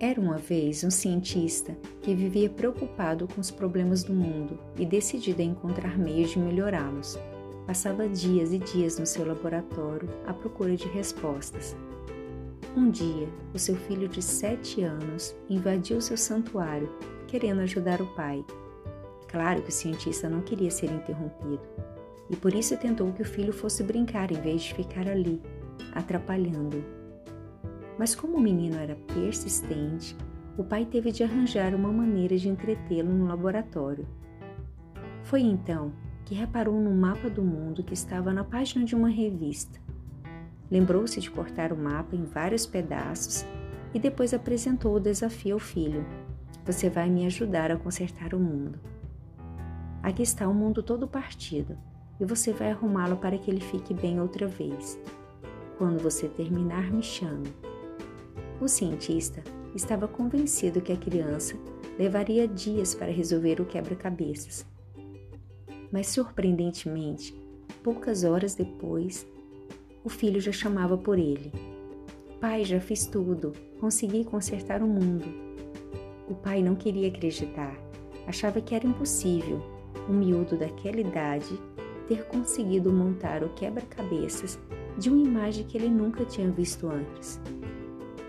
Era uma vez um cientista que vivia preocupado com os problemas do mundo e decidido a encontrar meios de melhorá-los. Passava dias e dias no seu laboratório à procura de respostas. Um dia, o seu filho de sete anos invadiu seu santuário, querendo ajudar o pai. Claro que o cientista não queria ser interrompido, e por isso tentou que o filho fosse brincar em vez de ficar ali, atrapalhando-o. Mas como o menino era persistente, o pai teve de arranjar uma maneira de entretê-lo no laboratório. Foi então que reparou no mapa do mundo que estava na página de uma revista. Lembrou-se de cortar o mapa em vários pedaços e depois apresentou o desafio ao filho: Você vai me ajudar a consertar o mundo. Aqui está o mundo todo partido e você vai arrumá-lo para que ele fique bem outra vez. Quando você terminar, me chame. O cientista estava convencido que a criança levaria dias para resolver o quebra-cabeças. Mas, surpreendentemente, poucas horas depois, o filho já chamava por ele. Pai, já fiz tudo, consegui consertar o mundo. O pai não queria acreditar, achava que era impossível um miúdo daquela idade ter conseguido montar o quebra-cabeças de uma imagem que ele nunca tinha visto antes.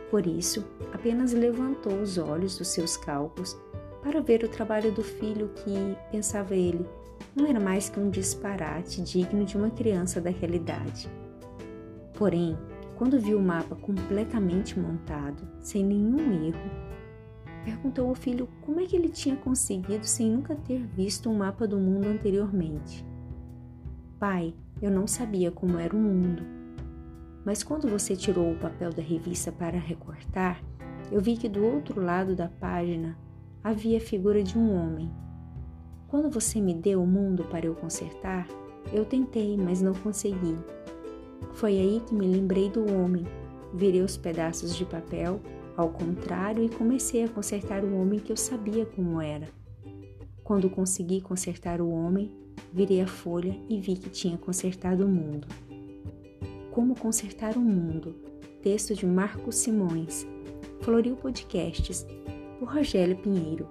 Por isso, apenas levantou os olhos dos seus cálculos para ver o trabalho do filho que, pensava ele, não era mais que um disparate digno de uma criança daquela idade. Porém, quando viu o mapa completamente montado, sem nenhum erro, perguntou ao filho como é que ele tinha conseguido sem nunca ter visto um mapa do mundo anteriormente. Pai, eu não sabia como era o mundo, mas quando você tirou o papel da revista para recortar, eu vi que do outro lado da página havia a figura de um homem. Quando você me deu o mundo para eu consertar, eu tentei, mas não consegui. Foi aí que me lembrei do homem. Virei os pedaços de papel ao contrário e comecei a consertar o homem que eu sabia como era. Quando consegui consertar o homem, virei a folha e vi que tinha consertado o mundo. Como Consertar o Mundo, texto de Marcos Simões, Floril Podcasts, por Rogério Pinheiro.